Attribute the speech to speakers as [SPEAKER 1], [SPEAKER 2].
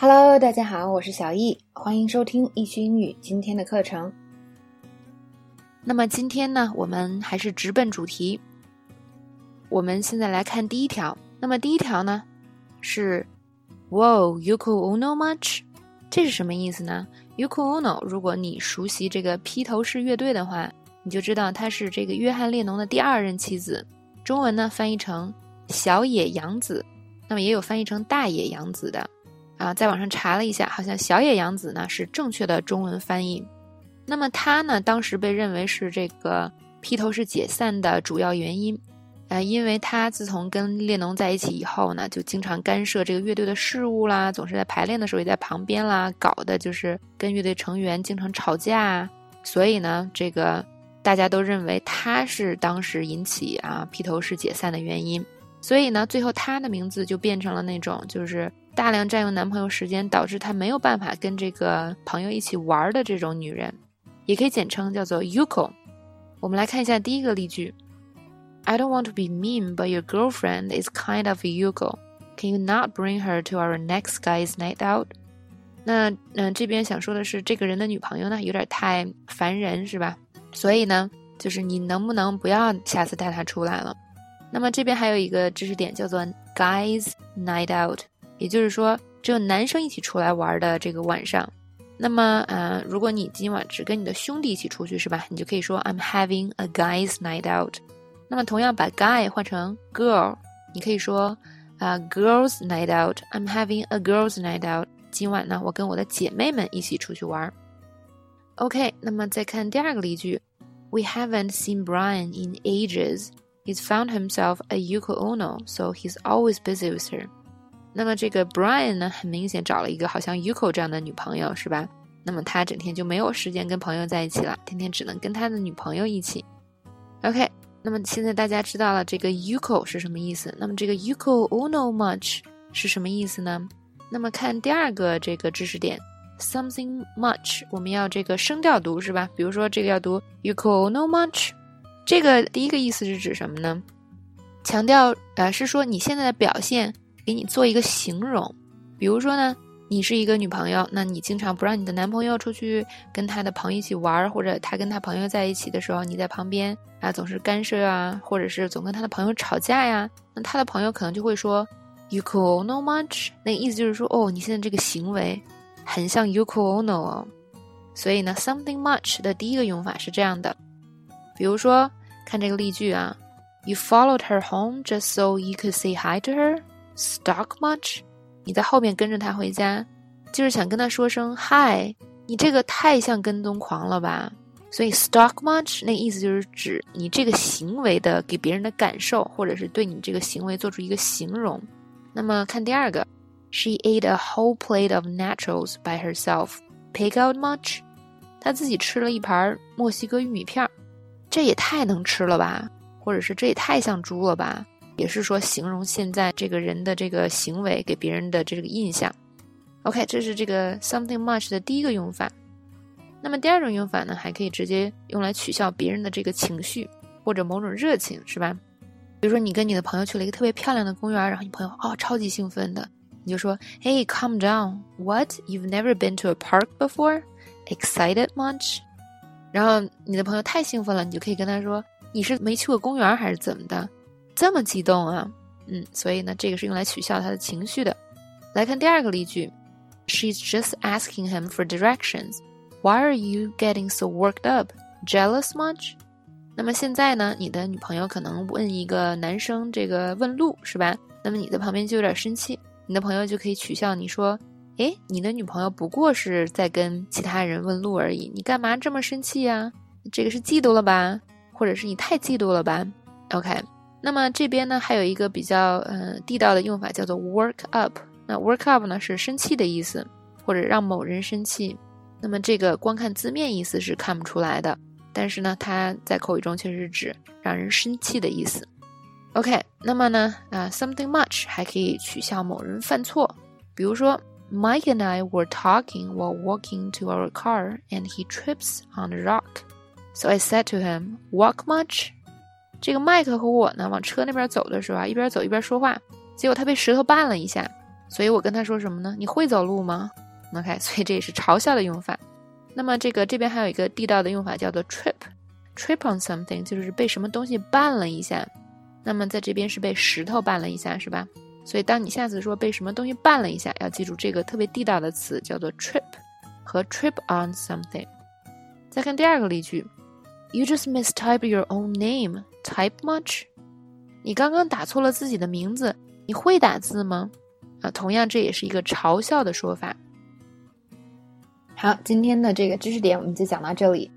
[SPEAKER 1] Hello，大家好，我是小易，欢迎收听易学英语今天的课程。那么今天呢，我们还是直奔主题。我们现在来看第一条。那么第一条呢是，Whoa, Yoko Ono much？这是什么意思呢？Yoko Ono，如果你熟悉这个披头士乐队的话，你就知道他是这个约翰列侬的第二任妻子。中文呢翻译成小野洋子，那么也有翻译成大野洋子的。啊，在网上查了一下，好像小野洋子呢是正确的中文翻译。那么他呢，当时被认为是这个披头士解散的主要原因。呃，因为他自从跟列侬在一起以后呢，就经常干涉这个乐队的事务啦，总是在排练的时候也在旁边啦，搞的就是跟乐队成员经常吵架。所以呢，这个大家都认为他是当时引起啊披头士解散的原因。所以呢，最后他的名字就变成了那种就是大量占用男朋友时间，导致他没有办法跟这个朋友一起玩的这种女人，也可以简称叫做 Yuko。我们来看一下第一个例句。I don't want to be mean, but your girlfriend is kind of Yuko. Can you not bring her to our next guy's night out? 那嗯，这边想说的是，这个人的女朋友呢，有点太烦人，是吧？所以呢，就是你能不能不要下次带她出来了？那么这边还有一个知识点叫做 guys night out，也就是说只有男生一起出来玩的这个晚上。那么呃，如果你今晚只跟你的兄弟一起出去，是吧？你就可以说 I'm having a guys night out。那么同样把 guy 换成 girl，你可以说啊，girls night out，I'm having a girls night out。今晚呢，我跟我的姐妹们一起出去玩。OK，那么再看第二个例句，We haven't seen Brian in ages. He's found himself a Yuko Ono, so he's always busy with her. 那么这个 Brian 呢，很明显找了一个好像 Yuko 这样的女朋友，是吧？那么他整天就没有时间跟朋友在一起了，天天只能跟他的女朋友一起。OK。那么现在大家知道了这个 Yuko 是什么意思？那么这个 Yuko Ono much 是什么意思呢？那么看第二个这个知识点，something much，我们要这个声调读是吧？比如说这个要读 Yuko Ono much，这个第一个意思是指什么呢？强调呃是说你现在的表现，给你做一个形容，比如说呢。你是一个女朋友，那你经常不让你的男朋友出去跟他的朋友一起玩，或者他跟他朋友在一起的时候，你在旁边啊总是干涉啊，或者是总跟他的朋友吵架呀，那他的朋友可能就会说，Yuko no much，那意思就是说，哦，你现在这个行为很像 Yuko no 哦，所以呢，something much 的第一个用法是这样的，比如说看这个例句啊，You followed her home just so you could say hi to her her，stuck much。你在后面跟着他回家，就是想跟他说声嗨。你这个太像跟踪狂了吧？所以 stock much 那意思就是指你这个行为的给别人的感受，或者是对你这个行为做出一个形容。那么看第二个，She ate a whole plate of nachos by herself. Pick out much？她自己吃了一盘墨西哥玉米片儿，这也太能吃了吧？或者是这也太像猪了吧？也是说形容现在这个人的这个行为给别人的这个印象。OK，这是这个 something much 的第一个用法。那么第二种用法呢，还可以直接用来取笑别人的这个情绪或者某种热情，是吧？比如说你跟你的朋友去了一个特别漂亮的公园，然后你朋友哦超级兴奋的，你就说：“Hey，calm down，What? You've never been to a park before? Excited much？” 然后你的朋友太兴奋了，你就可以跟他说：“你是没去过公园还是怎么的？”这么激动啊，嗯，所以呢，这个是用来取笑他的情绪的。来看第二个例句，She's just asking him for directions. Why are you getting so worked up? Jealous much? 那么现在呢，你的女朋友可能问一个男生这个问路是吧？那么你在旁边就有点生气，你的朋友就可以取笑你说，诶，你的女朋友不过是在跟其他人问路而已，你干嘛这么生气呀？这个是嫉妒了吧？或者是你太嫉妒了吧？OK。那么这边呢，还有一个比较呃地道的用法，叫做 work up。那 work up 呢是生气的意思，或者让某人生气。那么这个光看字面意思是看不出来的，但是呢，它在口语中确实是指让人生气的意思。OK，那么呢，啊，something much 还可以取笑某人犯错，比如说 Mike and I were talking while walking to our car, and he trips on a rock. So I said to him, "Walk much?" 这个麦克和我呢，往车那边走的时候啊，一边走一边说话，结果他被石头绊了一下。所以我跟他说什么呢？你会走路吗？OK，所以这也是嘲笑的用法。那么这个这边还有一个地道的用法叫做 trip，trip on something 就是被什么东西绊了一下。那么在这边是被石头绊了一下，是吧？所以当你下次说被什么东西绊了一下，要记住这个特别地道的词叫做 trip 和 trip on something。再看第二个例句，You just mistype your own name. Type much？你刚刚打错了自己的名字，你会打字吗？啊，同样这也是一个嘲笑的说法。好，今天的这个知识点我们就讲到这里。